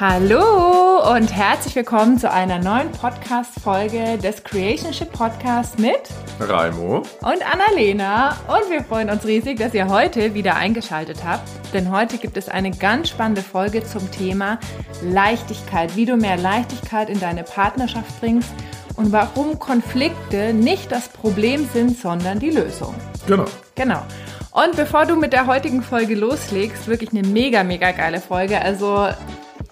Hallo und herzlich willkommen zu einer neuen Podcast-Folge des Creationship Podcasts mit Raimo und Annalena. Und wir freuen uns riesig, dass ihr heute wieder eingeschaltet habt, denn heute gibt es eine ganz spannende Folge zum Thema Leichtigkeit, wie du mehr Leichtigkeit in deine Partnerschaft bringst und warum Konflikte nicht das Problem sind, sondern die Lösung. Genau. Genau. Und bevor du mit der heutigen Folge loslegst, wirklich eine mega, mega geile Folge. Also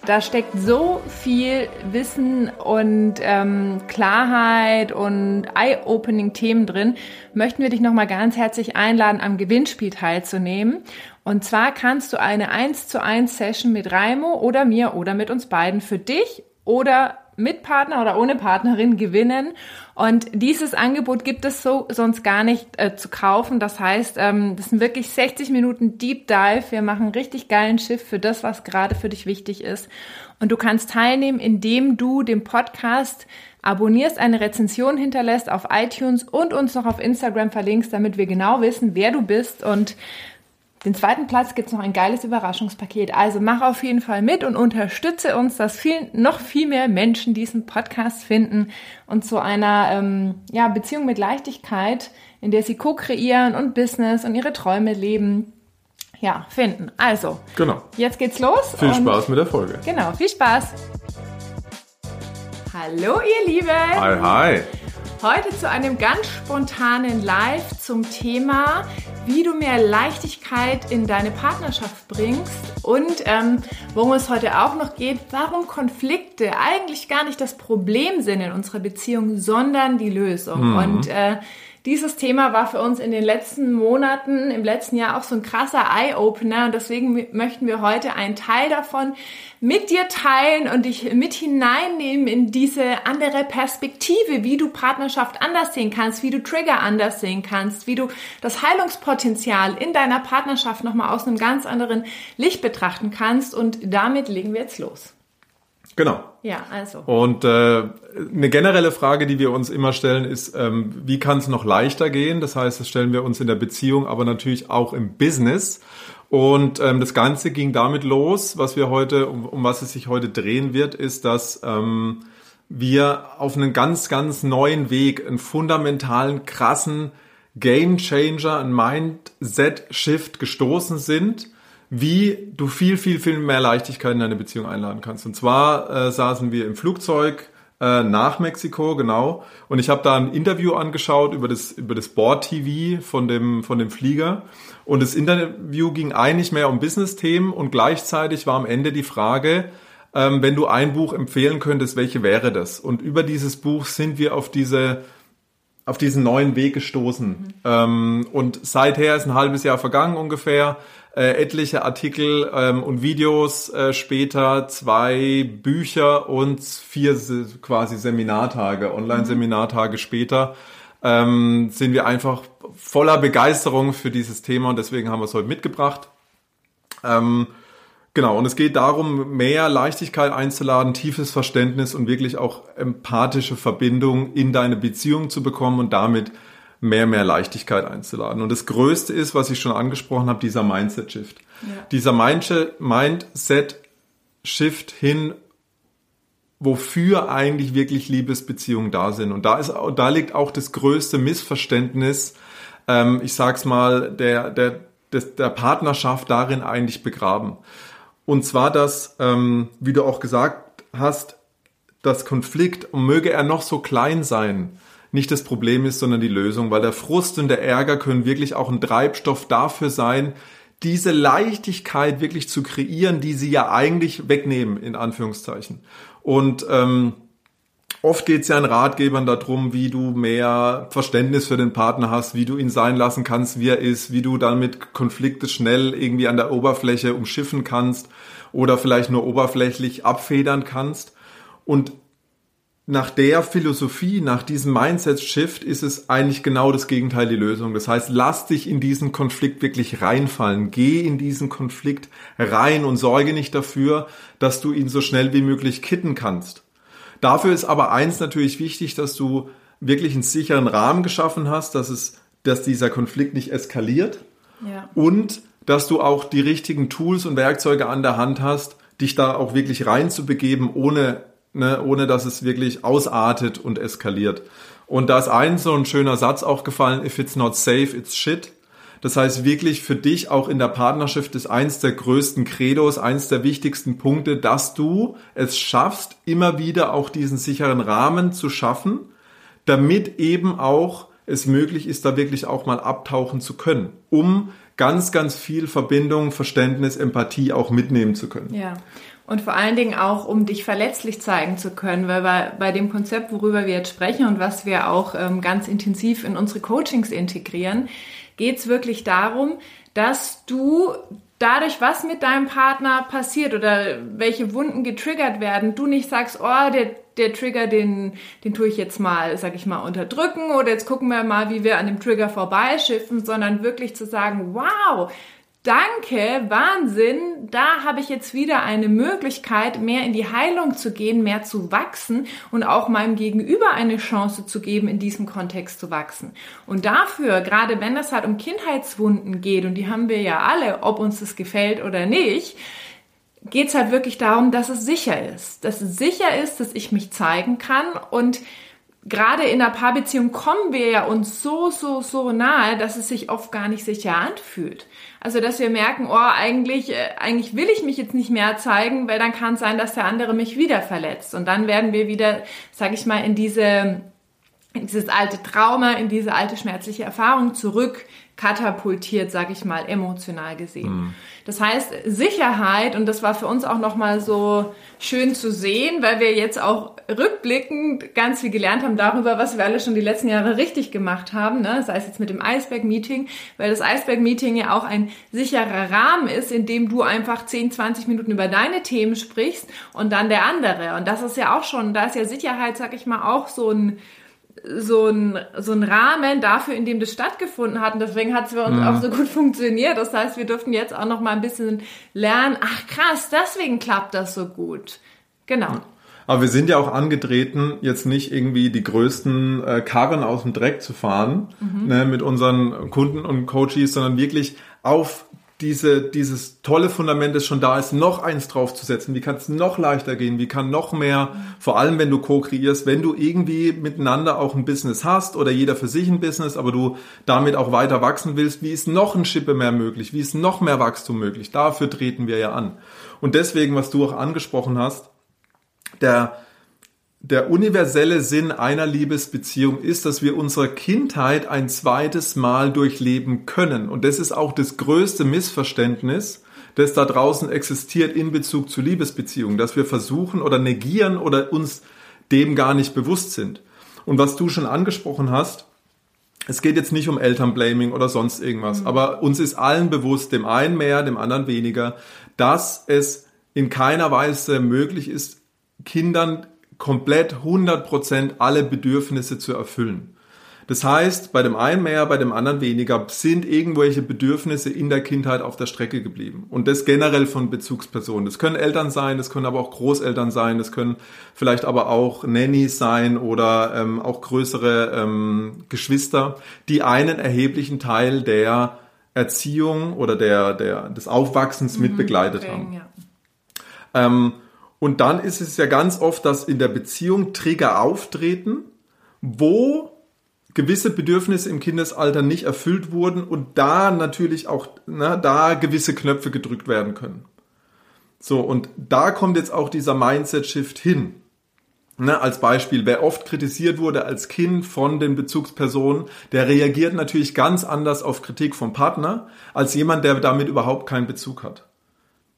da steckt so viel Wissen und ähm, Klarheit und eye-opening Themen drin. Möchten wir dich nochmal ganz herzlich einladen, am Gewinnspiel teilzunehmen. Und zwar kannst du eine 1 zu 1 Session mit Raimo oder mir oder mit uns beiden für dich oder mit Partner oder ohne Partnerin gewinnen. Und dieses Angebot gibt es so sonst gar nicht äh, zu kaufen. Das heißt, ähm, das sind wirklich 60 Minuten Deep Dive. Wir machen einen richtig geilen Schiff für das, was gerade für dich wichtig ist. Und du kannst teilnehmen, indem du den Podcast abonnierst, eine Rezension hinterlässt auf iTunes und uns noch auf Instagram verlinkst, damit wir genau wissen, wer du bist und den zweiten Platz gibt's noch ein geiles Überraschungspaket. Also mach auf jeden Fall mit und unterstütze uns, dass viel, noch viel mehr Menschen diesen Podcast finden und zu einer ähm, ja, Beziehung mit Leichtigkeit, in der sie co-kreieren und Business und ihre Träume leben, ja, finden. Also, genau. jetzt geht's los. Viel Spaß mit der Folge. Genau, viel Spaß. Hallo ihr Lieben. Hi, hi. Heute zu einem ganz spontanen Live zum Thema, wie du mehr Leichtigkeit in deine Partnerschaft bringst und ähm, worum es heute auch noch geht, warum Konflikte eigentlich gar nicht das Problem sind in unserer Beziehung, sondern die Lösung. Mhm. Und äh, dieses Thema war für uns in den letzten Monaten, im letzten Jahr auch so ein krasser Eye-Opener und deswegen möchten wir heute einen Teil davon mit dir teilen und dich mit hineinnehmen in diese andere Perspektive, wie du Partnerschaft anders sehen kannst, wie du Trigger anders sehen kannst, wie du das Heilungspotenzial in deiner Partnerschaft nochmal aus einem ganz anderen Licht betrachten kannst und damit legen wir jetzt los. Genau. Ja, also. Und äh, eine generelle Frage, die wir uns immer stellen, ist, ähm, wie kann es noch leichter gehen? Das heißt, das stellen wir uns in der Beziehung, aber natürlich auch im Business. Und ähm, das Ganze ging damit los, was wir heute, um, um was es sich heute drehen wird, ist, dass ähm, wir auf einen ganz, ganz neuen Weg, einen fundamentalen, krassen Game Changer, einen Mindset Shift gestoßen sind, wie du viel, viel, viel mehr Leichtigkeit in deine Beziehung einladen kannst. Und zwar äh, saßen wir im Flugzeug äh, nach Mexiko, genau. Und ich habe da ein Interview angeschaut über das, über das Board-TV von dem, von dem Flieger. Und das Interview ging eigentlich mehr um Business-Themen und gleichzeitig war am Ende die Frage, ähm, wenn du ein Buch empfehlen könntest, welche wäre das? Und über dieses Buch sind wir auf diese auf diesen neuen Weg gestoßen. Mhm. Ähm, und seither ist ein halbes Jahr vergangen ungefähr. Äh, etliche Artikel ähm, und Videos äh, später, zwei Bücher und vier quasi Seminartage, Online-Seminartage später ähm, sind wir einfach voller Begeisterung für dieses Thema und deswegen haben wir es heute mitgebracht. Ähm, genau, und es geht darum, mehr Leichtigkeit einzuladen, tiefes Verständnis und wirklich auch empathische Verbindung in deine Beziehung zu bekommen und damit mehr, mehr Leichtigkeit einzuladen. Und das Größte ist, was ich schon angesprochen habe, dieser Mindset-Shift. Ja. Dieser Mindset-Shift hin wofür eigentlich wirklich Liebesbeziehungen da sind. Und da ist, da liegt auch das größte Missverständnis, ähm, ich sag's mal, der, der, des, der Partnerschaft darin eigentlich begraben. Und zwar, dass, ähm, wie du auch gesagt hast, das Konflikt, möge er noch so klein sein, nicht das Problem ist, sondern die Lösung, weil der Frust und der Ärger können wirklich auch ein Treibstoff dafür sein, diese Leichtigkeit wirklich zu kreieren, die sie ja eigentlich wegnehmen, in Anführungszeichen. Und ähm, oft geht es ja in Ratgebern darum, wie du mehr Verständnis für den Partner hast, wie du ihn sein lassen kannst, wie er ist, wie du damit Konflikte schnell irgendwie an der Oberfläche umschiffen kannst oder vielleicht nur oberflächlich abfedern kannst. Und nach der Philosophie, nach diesem Mindset-Shift ist es eigentlich genau das Gegenteil die Lösung. Das heißt, lass dich in diesen Konflikt wirklich reinfallen. Geh in diesen Konflikt rein und sorge nicht dafür, dass du ihn so schnell wie möglich kitten kannst. Dafür ist aber eins natürlich wichtig, dass du wirklich einen sicheren Rahmen geschaffen hast, dass es, dass dieser Konflikt nicht eskaliert. Ja. Und dass du auch die richtigen Tools und Werkzeuge an der Hand hast, dich da auch wirklich reinzubegeben, ohne, ne, ohne dass es wirklich ausartet und eskaliert. Und da ist ein so ein schöner Satz auch gefallen, if it's not safe, it's shit. Das heißt wirklich für dich auch in der Partnerschaft ist eins der größten Credos, eins der wichtigsten Punkte, dass du es schaffst, immer wieder auch diesen sicheren Rahmen zu schaffen, damit eben auch es möglich ist, da wirklich auch mal abtauchen zu können, um ganz, ganz viel Verbindung, Verständnis, Empathie auch mitnehmen zu können. Ja. Und vor allen Dingen auch, um dich verletzlich zeigen zu können, weil bei, bei dem Konzept, worüber wir jetzt sprechen und was wir auch ähm, ganz intensiv in unsere Coachings integrieren, geht es wirklich darum, dass du dadurch, was mit deinem Partner passiert oder welche Wunden getriggert werden, du nicht sagst, oh, der, der Trigger, den, den tue ich jetzt mal, sag ich mal, unterdrücken oder jetzt gucken wir mal, wie wir an dem Trigger vorbeischiffen, sondern wirklich zu sagen, wow, Danke, Wahnsinn, da habe ich jetzt wieder eine Möglichkeit, mehr in die Heilung zu gehen, mehr zu wachsen und auch meinem Gegenüber eine Chance zu geben, in diesem Kontext zu wachsen. Und dafür, gerade wenn es halt um Kindheitswunden geht, und die haben wir ja alle, ob uns das gefällt oder nicht, geht es halt wirklich darum, dass es sicher ist. Dass es sicher ist, dass ich mich zeigen kann und gerade in einer Paarbeziehung kommen wir ja uns so, so, so nahe, dass es sich oft gar nicht sicher anfühlt. Also, dass wir merken, oh, eigentlich, äh, eigentlich will ich mich jetzt nicht mehr zeigen, weil dann kann es sein, dass der andere mich wieder verletzt. Und dann werden wir wieder, sag ich mal, in diese, in dieses alte Trauma, in diese alte schmerzliche Erfahrung zurück katapultiert, sag ich mal, emotional gesehen. Mhm. Das heißt, Sicherheit, und das war für uns auch nochmal so schön zu sehen, weil wir jetzt auch rückblickend ganz viel gelernt haben darüber, was wir alle schon die letzten Jahre richtig gemacht haben, ne? sei es jetzt mit dem Iceberg-Meeting, weil das Iceberg-Meeting ja auch ein sicherer Rahmen ist, in dem du einfach 10, 20 Minuten über deine Themen sprichst und dann der andere. Und das ist ja auch schon, da ist ja Sicherheit, sag ich mal, auch so ein so ein, so ein Rahmen dafür, in dem das stattgefunden hat. Und deswegen hat es für uns mhm. auch so gut funktioniert. Das heißt, wir durften jetzt auch noch mal ein bisschen lernen. Ach krass, deswegen klappt das so gut. Genau. Aber wir sind ja auch angetreten, jetzt nicht irgendwie die größten äh, Karren aus dem Dreck zu fahren mhm. ne, mit unseren Kunden und Coaches, sondern wirklich auf diese, dieses tolle Fundament, das schon da ist, noch eins draufzusetzen. Wie kann es noch leichter gehen? Wie kann noch mehr, vor allem wenn du co-kreierst, wenn du irgendwie miteinander auch ein Business hast oder jeder für sich ein Business, aber du damit auch weiter wachsen willst, wie ist noch ein Schippe mehr möglich? Wie ist noch mehr Wachstum möglich? Dafür treten wir ja an. Und deswegen, was du auch angesprochen hast, der, der universelle Sinn einer Liebesbeziehung ist, dass wir unsere Kindheit ein zweites Mal durchleben können. Und das ist auch das größte Missverständnis, das da draußen existiert in Bezug zu Liebesbeziehungen, dass wir versuchen oder negieren oder uns dem gar nicht bewusst sind. Und was du schon angesprochen hast, es geht jetzt nicht um Elternblaming oder sonst irgendwas, mhm. aber uns ist allen bewusst, dem einen mehr, dem anderen weniger, dass es in keiner Weise möglich ist, Kindern komplett 100% alle Bedürfnisse zu erfüllen. Das heißt, bei dem einen mehr, bei dem anderen weniger sind irgendwelche Bedürfnisse in der Kindheit auf der Strecke geblieben. Und das generell von Bezugspersonen. Das können Eltern sein, das können aber auch Großeltern sein, das können vielleicht aber auch Nannies sein oder ähm, auch größere ähm, Geschwister, die einen erheblichen Teil der Erziehung oder der, der, des Aufwachsens mhm, mit begleitet okay, haben. Ja. Ähm, und dann ist es ja ganz oft, dass in der Beziehung Trigger auftreten, wo gewisse Bedürfnisse im Kindesalter nicht erfüllt wurden und da natürlich auch, na, da gewisse Knöpfe gedrückt werden können. So, und da kommt jetzt auch dieser Mindset-Shift hin. Ne, als Beispiel, wer oft kritisiert wurde als Kind von den Bezugspersonen, der reagiert natürlich ganz anders auf Kritik vom Partner als jemand, der damit überhaupt keinen Bezug hat.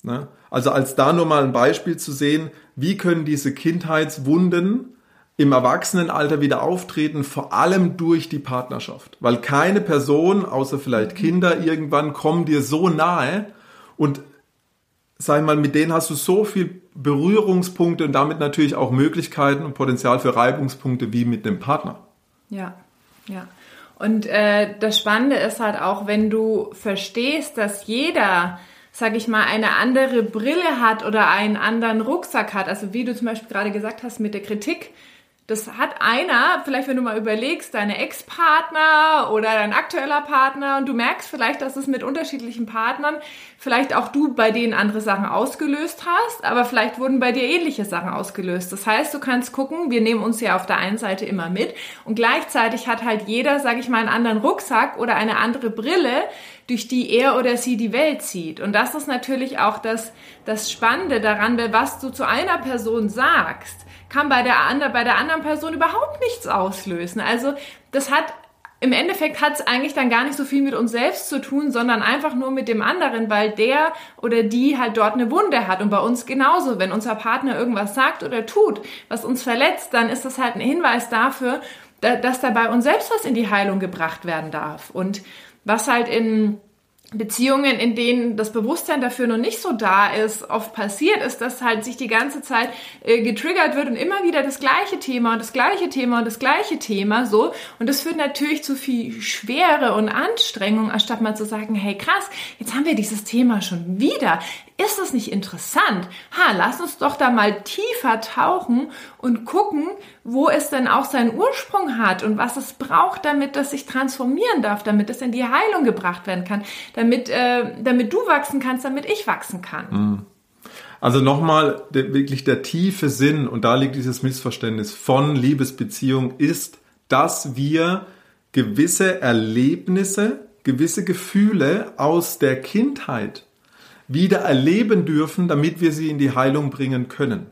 Ne? Also als da nur mal ein Beispiel zu sehen, wie können diese Kindheitswunden im Erwachsenenalter wieder auftreten, vor allem durch die Partnerschaft. Weil keine Person, außer vielleicht Kinder, irgendwann kommen dir so nahe und sag mal, mit denen hast du so viel Berührungspunkte und damit natürlich auch Möglichkeiten und Potenzial für Reibungspunkte wie mit dem Partner. Ja, ja. Und äh, das Spannende ist halt auch, wenn du verstehst, dass jeder sag ich mal, eine andere Brille hat oder einen anderen Rucksack hat, also wie du zum Beispiel gerade gesagt hast mit der Kritik, das hat einer, vielleicht wenn du mal überlegst, deine Ex-Partner oder dein aktueller Partner und du merkst vielleicht, dass es mit unterschiedlichen Partnern vielleicht auch du bei denen andere Sachen ausgelöst hast, aber vielleicht wurden bei dir ähnliche Sachen ausgelöst. Das heißt, du kannst gucken, wir nehmen uns ja auf der einen Seite immer mit und gleichzeitig hat halt jeder, sage ich mal, einen anderen Rucksack oder eine andere Brille, durch die er oder sie die Welt sieht. Und das ist natürlich auch das, das Spannende daran, weil was du zu einer Person sagst, kann bei der, bei der anderen Person überhaupt nichts auslösen. Also das hat im Endeffekt hat es eigentlich dann gar nicht so viel mit uns selbst zu tun, sondern einfach nur mit dem anderen, weil der oder die halt dort eine Wunde hat. Und bei uns genauso, wenn unser Partner irgendwas sagt oder tut, was uns verletzt, dann ist das halt ein Hinweis dafür, dass da bei uns selbst was in die Heilung gebracht werden darf. Und was halt in Beziehungen, in denen das Bewusstsein dafür noch nicht so da ist, oft passiert ist, dass halt sich die ganze Zeit äh, getriggert wird und immer wieder das gleiche Thema und das gleiche Thema und das gleiche Thema so. Und das führt natürlich zu viel Schwere und Anstrengung, anstatt mal zu sagen, hey krass, jetzt haben wir dieses Thema schon wieder. Ist das nicht interessant? Ha, lass uns doch da mal tiefer tauchen und gucken, wo es denn auch seinen Ursprung hat und was es braucht, damit das sich transformieren darf, damit es in die Heilung gebracht werden kann, damit, äh, damit du wachsen kannst, damit ich wachsen kann. Mhm. Also nochmal, wirklich der tiefe Sinn, und da liegt dieses Missverständnis von Liebesbeziehung, ist, dass wir gewisse Erlebnisse, gewisse Gefühle aus der Kindheit wieder erleben dürfen, damit wir sie in die Heilung bringen können.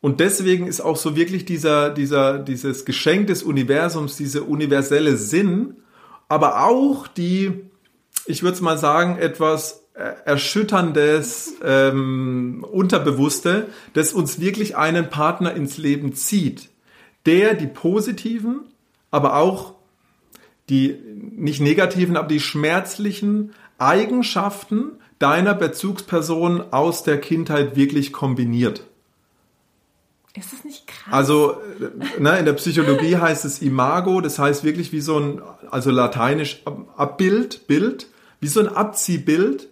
Und deswegen ist auch so wirklich dieser, dieser, dieses Geschenk des Universums, dieser universelle Sinn, aber auch die, ich würde es mal sagen, etwas erschütterndes, ähm, Unterbewusste, das uns wirklich einen Partner ins Leben zieht, der die positiven, aber auch die nicht negativen, aber die schmerzlichen Eigenschaften deiner Bezugsperson aus der Kindheit wirklich kombiniert. Ist das nicht krass? Also ne, in der Psychologie heißt es Imago, das heißt wirklich wie so ein, also lateinisch Abbild, Bild, wie so ein Abziehbild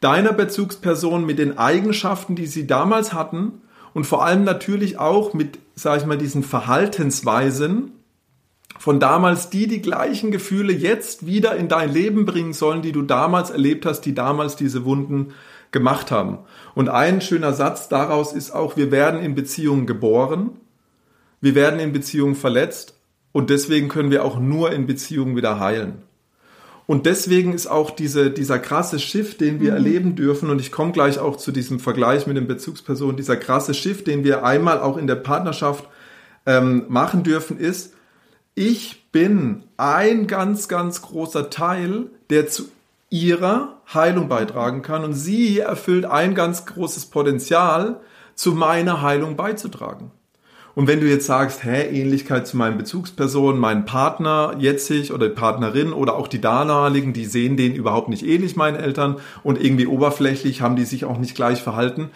deiner Bezugsperson mit den Eigenschaften, die sie damals hatten und vor allem natürlich auch mit, sag ich mal, diesen Verhaltensweisen, von damals, die die gleichen Gefühle jetzt wieder in dein Leben bringen sollen, die du damals erlebt hast, die damals diese Wunden gemacht haben. Und ein schöner Satz daraus ist auch, wir werden in Beziehungen geboren, wir werden in Beziehungen verletzt und deswegen können wir auch nur in Beziehungen wieder heilen. Und deswegen ist auch diese, dieser krasse Shift, den wir mhm. erleben dürfen, und ich komme gleich auch zu diesem Vergleich mit den Bezugspersonen, dieser krasse Shift, den wir einmal auch in der Partnerschaft ähm, machen dürfen, ist, ich bin ein ganz, ganz großer Teil, der zu ihrer Heilung beitragen kann. Und sie erfüllt ein ganz großes Potenzial, zu meiner Heilung beizutragen. Und wenn du jetzt sagst, hä, Ähnlichkeit zu meinen Bezugspersonen, meinen Partner jetzig oder Partnerin oder auch die damaligen, die sehen den überhaupt nicht ähnlich, meinen Eltern, und irgendwie oberflächlich haben die sich auch nicht gleich verhalten,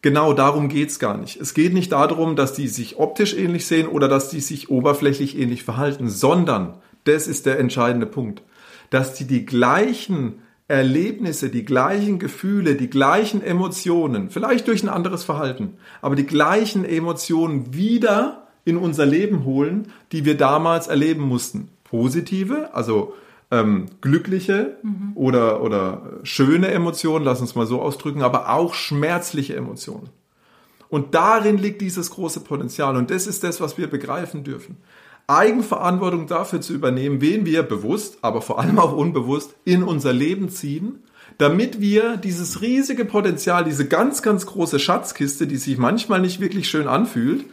Genau darum geht's gar nicht. Es geht nicht darum, dass die sich optisch ähnlich sehen oder dass die sich oberflächlich ähnlich verhalten, sondern, das ist der entscheidende Punkt, dass die die gleichen Erlebnisse, die gleichen Gefühle, die gleichen Emotionen, vielleicht durch ein anderes Verhalten, aber die gleichen Emotionen wieder in unser Leben holen, die wir damals erleben mussten. Positive, also ähm, glückliche mhm. oder, oder schöne Emotionen, lass uns mal so ausdrücken, aber auch schmerzliche Emotionen. Und darin liegt dieses große Potenzial. Und das ist das, was wir begreifen dürfen. Eigenverantwortung dafür zu übernehmen, wen wir bewusst, aber vor allem auch unbewusst in unser Leben ziehen, damit wir dieses riesige Potenzial, diese ganz, ganz große Schatzkiste, die sich manchmal nicht wirklich schön anfühlt,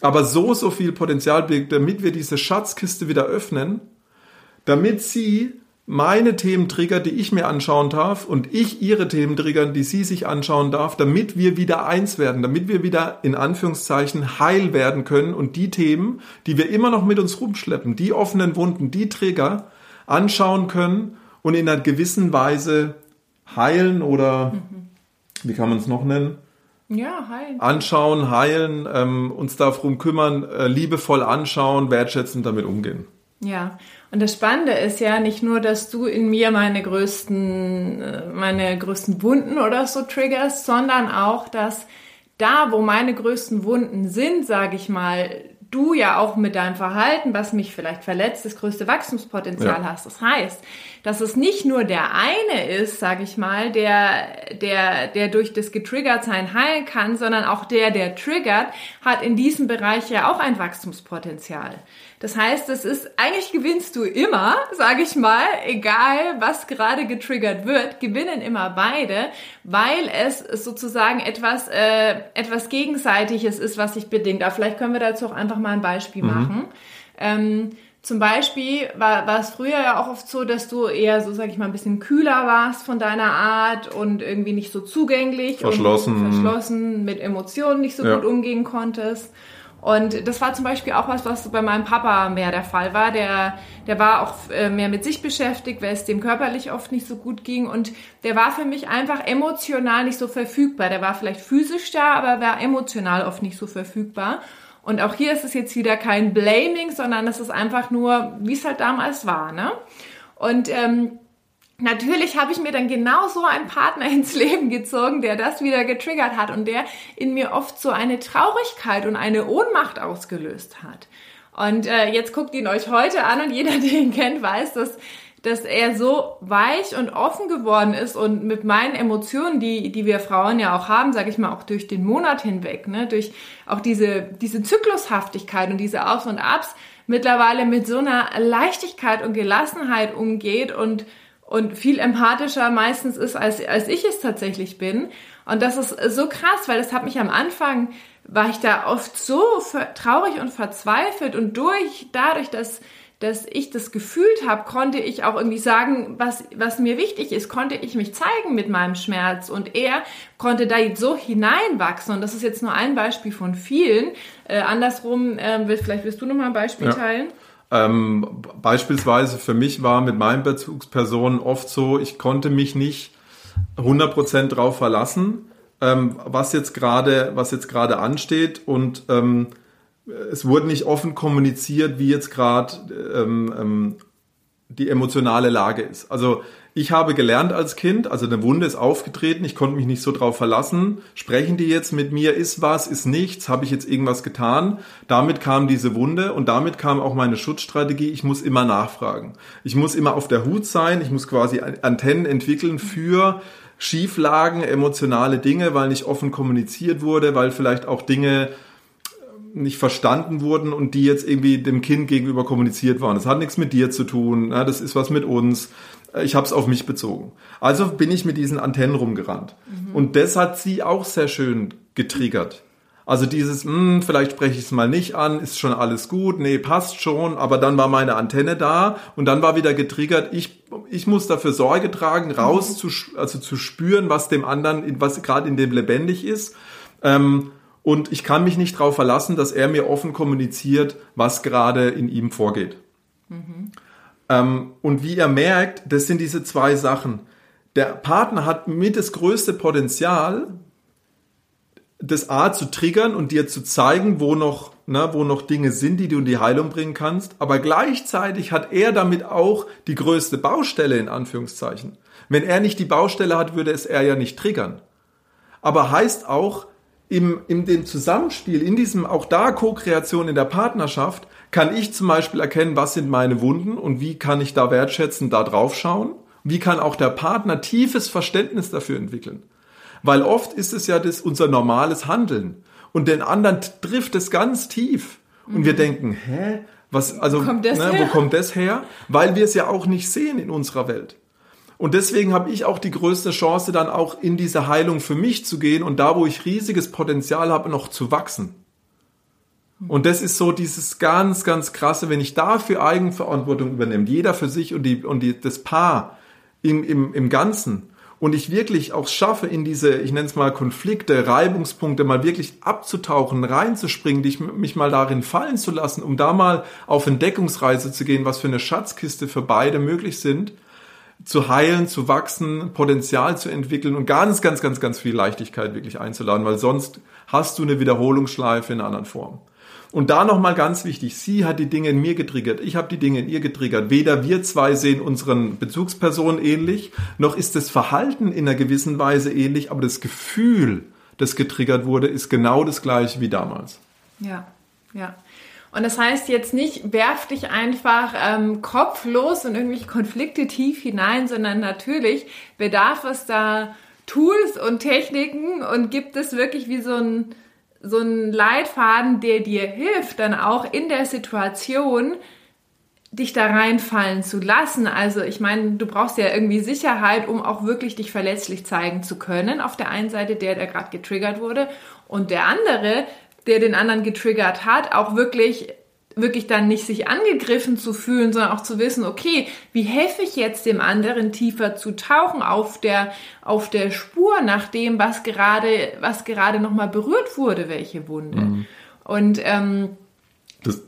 aber so, so viel Potenzial birgt, damit wir diese Schatzkiste wieder öffnen damit sie meine Themen triggert, die ich mir anschauen darf und ich ihre Themen triggern, die sie sich anschauen darf, damit wir wieder eins werden, damit wir wieder in Anführungszeichen heil werden können und die Themen, die wir immer noch mit uns rumschleppen, die offenen Wunden, die Trigger anschauen können und in einer gewissen Weise heilen oder mhm. wie kann man es noch nennen? Ja, heilen. Anschauen, heilen, ähm, uns darum kümmern, äh, liebevoll anschauen, wertschätzend damit umgehen. Ja, und das Spannende ist ja nicht nur, dass du in mir meine größten, äh, meine größten Wunden oder so triggerst, sondern auch, dass da, wo meine größten Wunden sind, sage ich mal, du ja auch mit deinem Verhalten, was mich vielleicht verletzt, das größte Wachstumspotenzial ja. hast. Das heißt, dass es nicht nur der eine ist, sage ich mal, der, der, der durch das Getriggertsein heilen kann, sondern auch der, der triggert, hat in diesem Bereich ja auch ein Wachstumspotenzial. Das heißt, es ist, eigentlich gewinnst du immer, sage ich mal, egal was gerade getriggert wird, gewinnen immer beide, weil es sozusagen etwas, äh, etwas Gegenseitiges ist, was sich bedingt. Aber vielleicht können wir dazu auch einfach mal ein Beispiel mhm. machen. Ähm, zum Beispiel war, war es früher ja auch oft so, dass du eher so, sag ich mal, ein bisschen kühler warst von deiner Art und irgendwie nicht so zugänglich. Verschlossen. Und verschlossen, mit Emotionen nicht so ja. gut umgehen konntest. Und das war zum Beispiel auch was, was bei meinem Papa mehr der Fall war. Der, der war auch äh, mehr mit sich beschäftigt, weil es dem körperlich oft nicht so gut ging. Und der war für mich einfach emotional nicht so verfügbar. Der war vielleicht physisch da, aber war emotional oft nicht so verfügbar. Und auch hier ist es jetzt wieder kein Blaming, sondern es ist einfach nur, wie es halt damals war. Ne? Und ähm, Natürlich habe ich mir dann genau so einen Partner ins Leben gezogen, der das wieder getriggert hat und der in mir oft so eine Traurigkeit und eine Ohnmacht ausgelöst hat. Und äh, jetzt guckt ihn euch heute an und jeder, der ihn kennt, weiß, dass dass er so weich und offen geworden ist und mit meinen Emotionen, die, die wir Frauen ja auch haben, sage ich mal, auch durch den Monat hinweg, ne, durch auch diese, diese Zyklushaftigkeit und diese Aufs und Abs, mittlerweile mit so einer Leichtigkeit und Gelassenheit umgeht und und viel empathischer meistens ist, als, als ich es tatsächlich bin. Und das ist so krass, weil das hat mich am Anfang, war ich da oft so traurig und verzweifelt und durch, dadurch, dass, dass ich das gefühlt habe, konnte ich auch irgendwie sagen, was, was mir wichtig ist, konnte ich mich zeigen mit meinem Schmerz und er konnte da jetzt so hineinwachsen und das ist jetzt nur ein Beispiel von vielen. Äh, andersrum, äh, vielleicht willst du noch mal ein Beispiel ja. teilen? Ähm, beispielsweise für mich war mit meinen Bezugspersonen oft so, ich konnte mich nicht 100% drauf verlassen, ähm, was jetzt gerade, was jetzt gerade ansteht und ähm, es wurde nicht offen kommuniziert, wie jetzt gerade ähm, ähm, die emotionale Lage ist. Also ich habe gelernt als Kind, also eine Wunde ist aufgetreten, ich konnte mich nicht so drauf verlassen. Sprechen die jetzt mit mir, ist was, ist nichts, habe ich jetzt irgendwas getan? Damit kam diese Wunde und damit kam auch meine Schutzstrategie, ich muss immer nachfragen. Ich muss immer auf der Hut sein, ich muss quasi Antennen entwickeln für Schieflagen, emotionale Dinge, weil nicht offen kommuniziert wurde, weil vielleicht auch Dinge nicht verstanden wurden und die jetzt irgendwie dem Kind gegenüber kommuniziert waren. Das hat nichts mit dir zu tun, das ist was mit uns ich habe es auf mich bezogen. Also bin ich mit diesen Antennen rumgerannt. Mhm. Und das hat sie auch sehr schön getriggert. Also dieses, mh, hm, vielleicht spreche ich es mal nicht an, ist schon alles gut, nee, passt schon, aber dann war meine Antenne da und dann war wieder getriggert, ich, ich muss dafür Sorge tragen, raus mhm. zu, also zu spüren, was dem anderen, was gerade in dem lebendig ist. Ähm, und ich kann mich nicht darauf verlassen, dass er mir offen kommuniziert, was gerade in ihm vorgeht. Mhm. Ähm, und wie ihr merkt, das sind diese zwei Sachen. Der Partner hat mit das größte Potenzial, das A zu triggern und dir zu zeigen, wo noch, ne, wo noch Dinge sind, die du in die Heilung bringen kannst. Aber gleichzeitig hat er damit auch die größte Baustelle in Anführungszeichen. Wenn er nicht die Baustelle hat, würde es er ja nicht triggern. Aber heißt auch, im, in dem Zusammenspiel, in diesem auch da Co-Kreation in der Partnerschaft, kann ich zum Beispiel erkennen, was sind meine Wunden und wie kann ich da wertschätzen, da drauf schauen. Wie kann auch der Partner tiefes Verständnis dafür entwickeln? Weil oft ist es ja das unser normales Handeln und den anderen trifft es ganz tief und mhm. wir denken, hä, was, also, kommt ne, wo kommt das her? Weil wir es ja auch nicht sehen in unserer Welt. Und deswegen habe ich auch die größte Chance, dann auch in diese Heilung für mich zu gehen und da, wo ich riesiges Potenzial habe, noch zu wachsen. Und das ist so dieses ganz, ganz krasse, wenn ich dafür Eigenverantwortung übernehme, jeder für sich und, die, und die, das Paar im, im, im Ganzen, und ich wirklich auch schaffe, in diese, ich nenne es mal Konflikte, Reibungspunkte mal wirklich abzutauchen, reinzuspringen, dich, mich mal darin fallen zu lassen, um da mal auf Entdeckungsreise zu gehen, was für eine Schatzkiste für beide möglich sind, zu heilen, zu wachsen, Potenzial zu entwickeln und ganz, ganz, ganz, ganz viel Leichtigkeit wirklich einzuladen, weil sonst hast du eine Wiederholungsschleife in einer anderen Form. Und da nochmal ganz wichtig, sie hat die Dinge in mir getriggert, ich habe die Dinge in ihr getriggert. Weder wir zwei sehen unseren Bezugspersonen ähnlich, noch ist das Verhalten in einer gewissen Weise ähnlich, aber das Gefühl, das getriggert wurde, ist genau das gleiche wie damals. Ja, ja. Und das heißt jetzt nicht, werf dich einfach ähm, kopflos in irgendwelche Konflikte tief hinein, sondern natürlich bedarf es da Tools und Techniken und gibt es wirklich wie so ein, so ein Leitfaden, der dir hilft, dann auch in der Situation dich da reinfallen zu lassen. Also ich meine, du brauchst ja irgendwie Sicherheit, um auch wirklich dich verletzlich zeigen zu können. Auf der einen Seite der, der gerade getriggert wurde und der andere, der den anderen getriggert hat, auch wirklich wirklich dann nicht sich angegriffen zu fühlen, sondern auch zu wissen, okay, wie helfe ich jetzt dem anderen tiefer zu tauchen auf der auf der Spur nach dem, was gerade was gerade noch mal berührt wurde, welche Wunde. Mhm. Und ähm, das,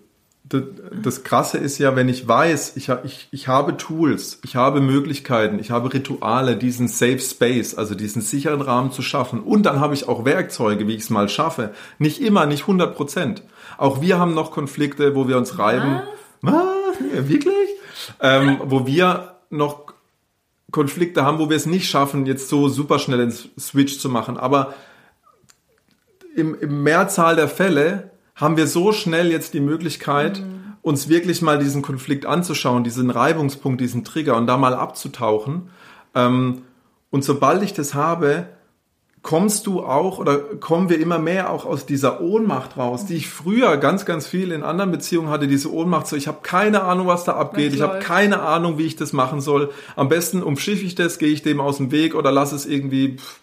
das Krasse ist ja, wenn ich weiß, ich, ich, ich habe Tools, ich habe Möglichkeiten, ich habe Rituale, diesen Safe Space, also diesen sicheren Rahmen zu schaffen. Und dann habe ich auch Werkzeuge, wie ich es mal schaffe. Nicht immer, nicht 100 Prozent. Auch wir haben noch Konflikte, wo wir uns reiben. Was? Was? Wirklich? Ähm, wo wir noch Konflikte haben, wo wir es nicht schaffen, jetzt so super schnell den Switch zu machen. Aber im, im Mehrzahl der Fälle haben wir so schnell jetzt die Möglichkeit, mhm. uns wirklich mal diesen Konflikt anzuschauen, diesen Reibungspunkt, diesen Trigger und da mal abzutauchen. Ähm, und sobald ich das habe, kommst du auch oder kommen wir immer mehr auch aus dieser Ohnmacht raus, die ich früher ganz, ganz viel in anderen Beziehungen hatte, diese Ohnmacht, so ich habe keine Ahnung, was da abgeht, ich habe keine Ahnung, wie ich das machen soll. Am besten umschiffe ich das, gehe ich dem aus dem Weg oder lass es irgendwie pff,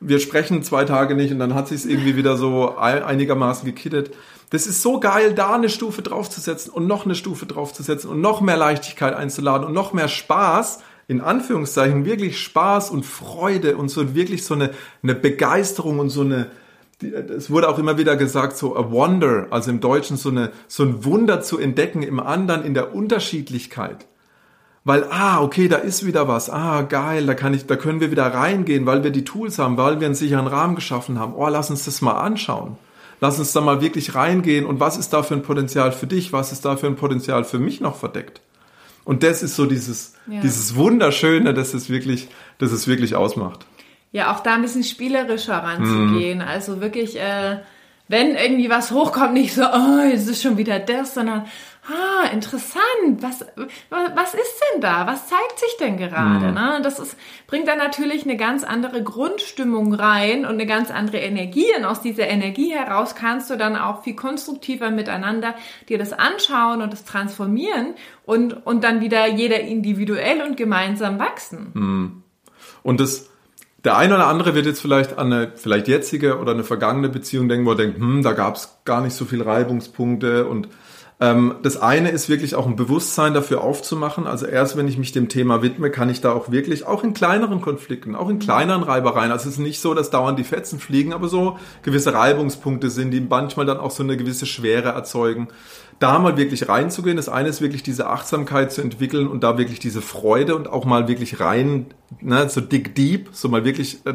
wir sprechen zwei Tage nicht und dann hat sich irgendwie wieder so einigermaßen gekittet. Das ist so geil, da eine Stufe draufzusetzen und noch eine Stufe draufzusetzen und noch mehr Leichtigkeit einzuladen und noch mehr Spaß, in Anführungszeichen, wirklich Spaß und Freude und so wirklich so eine, eine Begeisterung und so eine, es wurde auch immer wieder gesagt, so a wonder, also im Deutschen so eine, so ein Wunder zu entdecken im anderen in der Unterschiedlichkeit weil, ah, okay, da ist wieder was, ah, geil, da kann ich, da können wir wieder reingehen, weil wir die Tools haben, weil wir einen sicheren Rahmen geschaffen haben. Oh, lass uns das mal anschauen. Lass uns da mal wirklich reingehen und was ist da für ein Potenzial für dich, was ist da für ein Potenzial für mich noch verdeckt? Und das ist so dieses, ja. dieses Wunderschöne, das es wirklich, das es wirklich ausmacht. Ja, auch da ein bisschen spielerischer ranzugehen. Mhm. Also wirklich, äh, wenn irgendwie was hochkommt, nicht so, oh, es ist schon wieder das, sondern ah, interessant, was, was ist denn da? Was zeigt sich denn gerade? Mhm. Ne? Das ist, bringt dann natürlich eine ganz andere Grundstimmung rein und eine ganz andere Energie. Und aus dieser Energie heraus kannst du dann auch viel konstruktiver miteinander dir das anschauen und das transformieren und, und dann wieder jeder individuell und gemeinsam wachsen. Mhm. Und das, der eine oder andere wird jetzt vielleicht an eine vielleicht jetzige oder eine vergangene Beziehung denken, wo er denkt, hm, da gab es gar nicht so viel Reibungspunkte und ähm, das eine ist wirklich auch ein Bewusstsein dafür aufzumachen. Also erst wenn ich mich dem Thema widme, kann ich da auch wirklich, auch in kleineren Konflikten, auch in kleineren Reibereien, also es ist nicht so, dass dauernd die Fetzen fliegen, aber so gewisse Reibungspunkte sind, die manchmal dann auch so eine gewisse Schwere erzeugen. Da mal wirklich reinzugehen. Das eine ist wirklich diese Achtsamkeit zu entwickeln und da wirklich diese Freude und auch mal wirklich rein, ne, so dick deep, so mal wirklich äh,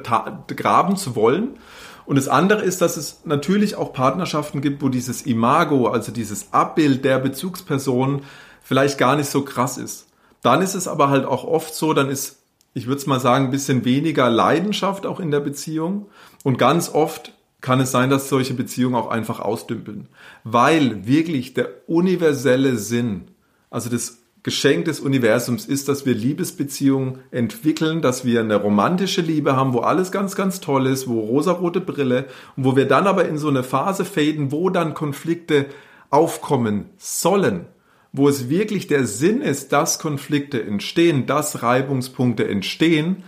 graben zu wollen. Und das andere ist, dass es natürlich auch Partnerschaften gibt, wo dieses Imago, also dieses Abbild der Bezugsperson vielleicht gar nicht so krass ist. Dann ist es aber halt auch oft so, dann ist, ich würde es mal sagen, ein bisschen weniger Leidenschaft auch in der Beziehung. Und ganz oft kann es sein, dass solche Beziehungen auch einfach ausdümpeln. Weil wirklich der universelle Sinn, also das Geschenk des Universums ist, dass wir Liebesbeziehungen entwickeln, dass wir eine romantische Liebe haben, wo alles ganz, ganz toll ist, wo rosarote Brille und wo wir dann aber in so eine Phase faden, wo dann Konflikte aufkommen sollen, wo es wirklich der Sinn ist, dass Konflikte entstehen, dass Reibungspunkte entstehen,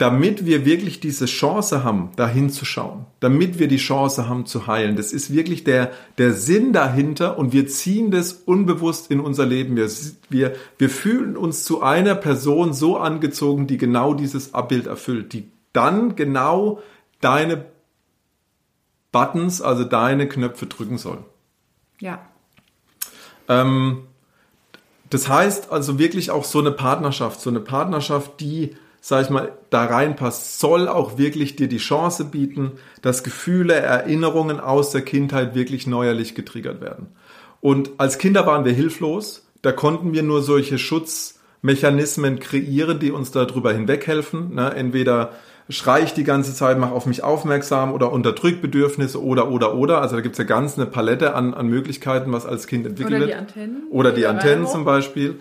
damit wir wirklich diese Chance haben, da hinzuschauen, damit wir die Chance haben zu heilen. Das ist wirklich der, der Sinn dahinter und wir ziehen das unbewusst in unser Leben. Wir, wir, wir fühlen uns zu einer Person so angezogen, die genau dieses Abbild erfüllt, die dann genau deine Buttons, also deine Knöpfe drücken soll. Ja. Ähm, das heißt also wirklich auch so eine Partnerschaft, so eine Partnerschaft, die sag ich mal, da reinpasst, soll auch wirklich dir die Chance bieten, dass Gefühle, Erinnerungen aus der Kindheit wirklich neuerlich getriggert werden. Und als Kinder waren wir hilflos, da konnten wir nur solche Schutzmechanismen kreieren, die uns darüber hinweghelfen. Ne? Entweder Schrei ich die ganze Zeit, mach auf mich aufmerksam oder unterdrück Bedürfnisse oder, oder, oder. Also da gibt's ja ganz eine Palette an, an Möglichkeiten, was als Kind entwickelt Oder wird. die Antennen. Oder die Die Antennen zum Beispiel.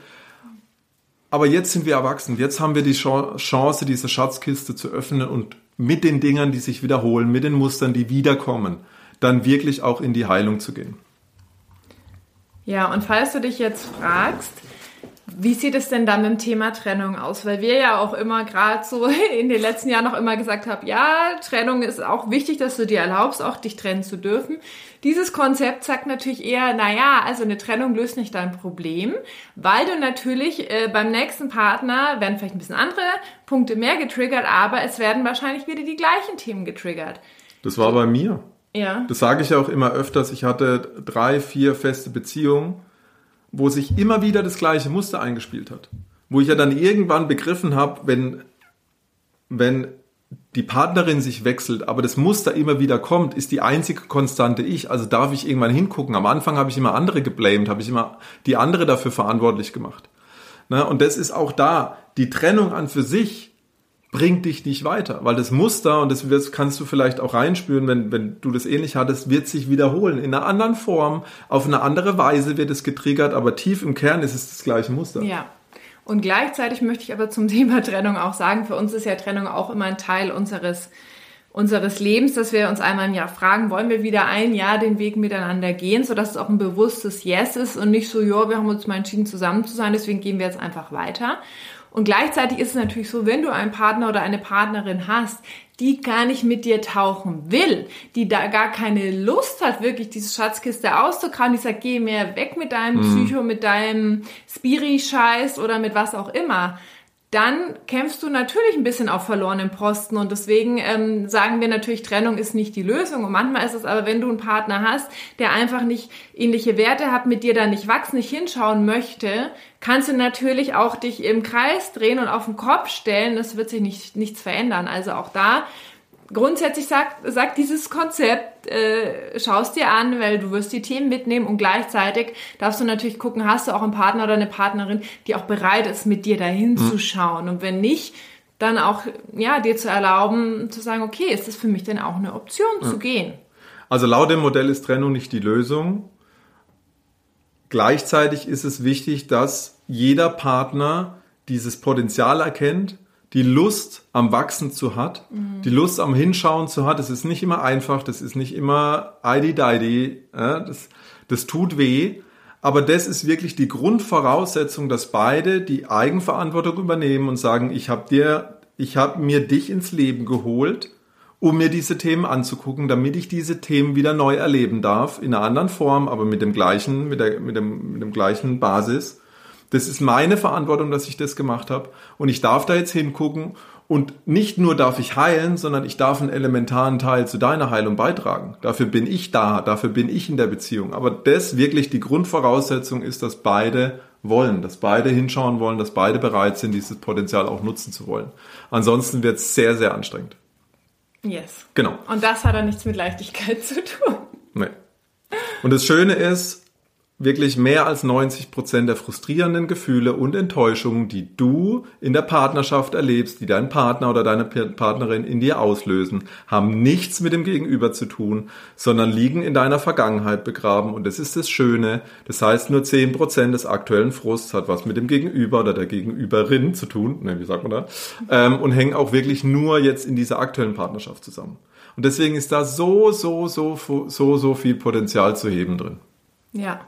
Aber jetzt sind wir erwachsen. Jetzt haben wir die Chan- Chance, diese Schatzkiste zu öffnen und mit den Dingern, die sich wiederholen, mit den Mustern, die wiederkommen, dann wirklich auch in die Heilung zu gehen. Ja, und falls du dich jetzt fragst, wie sieht es denn dann mit dem Thema Trennung aus? Weil wir ja auch immer gerade so in den letzten Jahren noch immer gesagt haben, ja, Trennung ist auch wichtig, dass du dir erlaubst, auch dich trennen zu dürfen. Dieses Konzept sagt natürlich eher, naja, also eine Trennung löst nicht dein Problem, weil du natürlich äh, beim nächsten Partner werden vielleicht ein bisschen andere Punkte mehr getriggert, aber es werden wahrscheinlich wieder die gleichen Themen getriggert. Das war bei mir. Ja. Das sage ich ja auch immer öfters. Ich hatte drei, vier feste Beziehungen, wo sich immer wieder das gleiche Muster eingespielt hat. Wo ich ja dann irgendwann begriffen habe, wenn, wenn die Partnerin sich wechselt, aber das Muster immer wieder kommt, ist die einzige konstante ich. Also darf ich irgendwann hingucken. Am Anfang habe ich immer andere geblamed, habe ich immer die andere dafür verantwortlich gemacht. Na, und das ist auch da. Die Trennung an für sich bringt dich nicht weiter, weil das Muster, und das kannst du vielleicht auch reinspüren, wenn, wenn du das ähnlich hattest, wird sich wiederholen. In einer anderen Form, auf eine andere Weise wird es getriggert, aber tief im Kern ist es das gleiche Muster. Ja. Und gleichzeitig möchte ich aber zum Thema Trennung auch sagen, für uns ist ja Trennung auch immer ein Teil unseres, unseres Lebens, dass wir uns einmal im Jahr fragen, wollen wir wieder ein Jahr den Weg miteinander gehen, sodass es auch ein bewusstes Yes ist und nicht so, ja, wir haben uns mal entschieden, zusammen zu sein, deswegen gehen wir jetzt einfach weiter. Und gleichzeitig ist es natürlich so, wenn du einen Partner oder eine Partnerin hast, die gar nicht mit dir tauchen will, die da gar keine Lust hat, wirklich diese Schatzkiste auszukramen, die sagt, geh mehr weg mit deinem Psycho, mit deinem Spiri-Scheiß oder mit was auch immer, dann kämpfst du natürlich ein bisschen auf verlorenen Posten und deswegen ähm, sagen wir natürlich, Trennung ist nicht die Lösung und manchmal ist es aber, wenn du einen Partner hast, der einfach nicht ähnliche Werte hat, mit dir da nicht wachsen, nicht hinschauen möchte, kannst du natürlich auch dich im Kreis drehen und auf den Kopf stellen, es wird sich nicht, nichts verändern. Also auch da grundsätzlich sagt, sagt dieses Konzept, äh, schaust dir an, weil du wirst die Themen mitnehmen und gleichzeitig darfst du natürlich gucken, hast du auch einen Partner oder eine Partnerin, die auch bereit ist, mit dir dahin zu schauen. Und wenn nicht, dann auch, ja, dir zu erlauben, zu sagen, okay, ist das für mich denn auch eine Option zu gehen? Also laut dem Modell ist Trennung nicht die Lösung. Gleichzeitig ist es wichtig, dass jeder Partner dieses Potenzial erkennt, die Lust am Wachsen zu hat, die Lust am Hinschauen zu hat. Es ist nicht immer einfach, das ist nicht immer ID-Didi, äh, das, das tut weh. Aber das ist wirklich die Grundvoraussetzung, dass beide die Eigenverantwortung übernehmen und sagen, ich habe dir, ich habe mir dich ins Leben geholt, um mir diese Themen anzugucken, damit ich diese Themen wieder neu erleben darf, in einer anderen Form, aber mit dem gleichen, mit der, mit dem, mit dem gleichen Basis. Das ist meine Verantwortung, dass ich das gemacht habe. Und ich darf da jetzt hingucken. Und nicht nur darf ich heilen, sondern ich darf einen elementaren Teil zu deiner Heilung beitragen. Dafür bin ich da, dafür bin ich in der Beziehung. Aber das wirklich die Grundvoraussetzung ist, dass beide wollen, dass beide hinschauen wollen, dass beide bereit sind, dieses Potenzial auch nutzen zu wollen. Ansonsten wird es sehr, sehr anstrengend. Yes. Genau. Und das hat dann nichts mit Leichtigkeit zu tun. Nee. Und das Schöne ist, wirklich mehr als 90 Prozent der frustrierenden Gefühle und Enttäuschungen, die du in der Partnerschaft erlebst, die dein Partner oder deine Partnerin in dir auslösen, haben nichts mit dem Gegenüber zu tun, sondern liegen in deiner Vergangenheit begraben. Und das ist das Schöne. Das heißt, nur 10 Prozent des aktuellen Frusts hat was mit dem Gegenüber oder der Gegenüberin zu tun, ne, wie sagt man da, ähm, und hängen auch wirklich nur jetzt in dieser aktuellen Partnerschaft zusammen. Und deswegen ist da so, so, so, so, so viel Potenzial zu heben drin. Ja.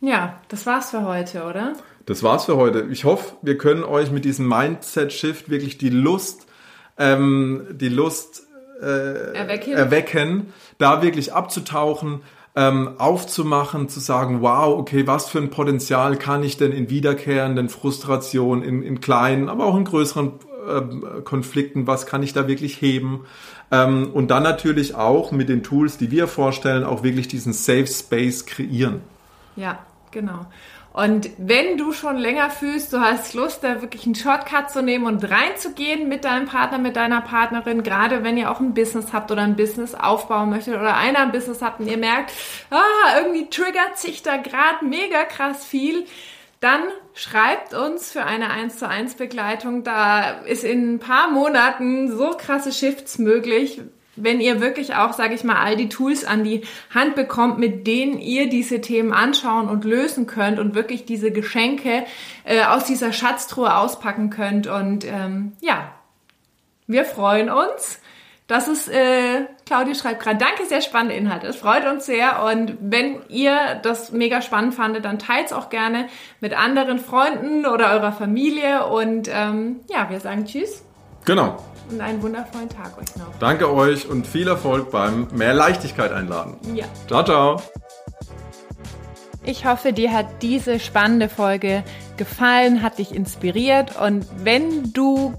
Ja, das war's für heute, oder? Das war's für heute. Ich hoffe, wir können euch mit diesem Mindset-Shift wirklich die Lust, ähm, die Lust äh, Erwecken. erwecken, da wirklich abzutauchen, ähm, aufzumachen, zu sagen, wow, okay, was für ein Potenzial kann ich denn in wiederkehrenden Frustrationen, in, in kleinen, aber auch in größeren ähm, Konflikten, was kann ich da wirklich heben? Ähm, und dann natürlich auch mit den Tools, die wir vorstellen, auch wirklich diesen Safe Space kreieren. Ja, genau. Und wenn du schon länger fühlst, du hast Lust, da wirklich einen Shortcut zu nehmen und reinzugehen mit deinem Partner, mit deiner Partnerin, gerade wenn ihr auch ein Business habt oder ein Business aufbauen möchtet oder einer ein Business habt und ihr merkt, ah, irgendwie triggert sich da gerade mega krass viel, dann schreibt uns für eine 1 zu 1 Begleitung. Da ist in ein paar Monaten so krasse Shifts möglich wenn ihr wirklich auch, sage ich mal, all die Tools an die Hand bekommt, mit denen ihr diese Themen anschauen und lösen könnt und wirklich diese Geschenke äh, aus dieser Schatztruhe auspacken könnt. Und ähm, ja, wir freuen uns. Das ist, äh, Claudia schreibt gerade, danke, sehr spannende Inhalte. Es freut uns sehr. Und wenn ihr das mega spannend fandet, dann teilt es auch gerne mit anderen Freunden oder eurer Familie. Und ähm, ja, wir sagen Tschüss. Genau und einen wundervollen Tag euch noch. Danke euch und viel Erfolg beim Mehr Leichtigkeit einladen. Ja. Ciao, ciao. Ich hoffe, dir hat diese spannende Folge gefallen, hat dich inspiriert und wenn du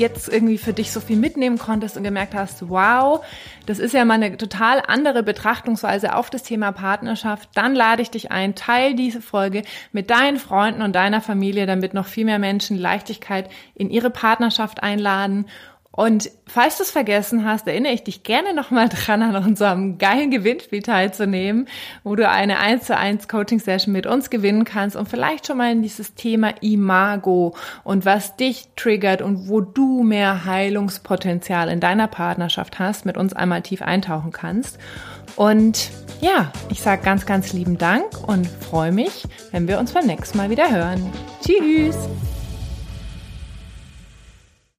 jetzt irgendwie für dich so viel mitnehmen konntest und gemerkt hast, wow, das ist ja mal eine total andere Betrachtungsweise auf das Thema Partnerschaft, dann lade ich dich ein, teil diese Folge mit deinen Freunden und deiner Familie, damit noch viel mehr Menschen Leichtigkeit in ihre Partnerschaft einladen und falls du es vergessen hast, erinnere ich dich gerne nochmal dran, an unserem geilen Gewinnspiel teilzunehmen, wo du eine 1 zu 1 Coaching Session mit uns gewinnen kannst und vielleicht schon mal in dieses Thema Imago und was dich triggert und wo du mehr Heilungspotenzial in deiner Partnerschaft hast, mit uns einmal tief eintauchen kannst. Und ja, ich sage ganz, ganz lieben Dank und freue mich, wenn wir uns beim nächsten Mal wieder hören. Tschüss!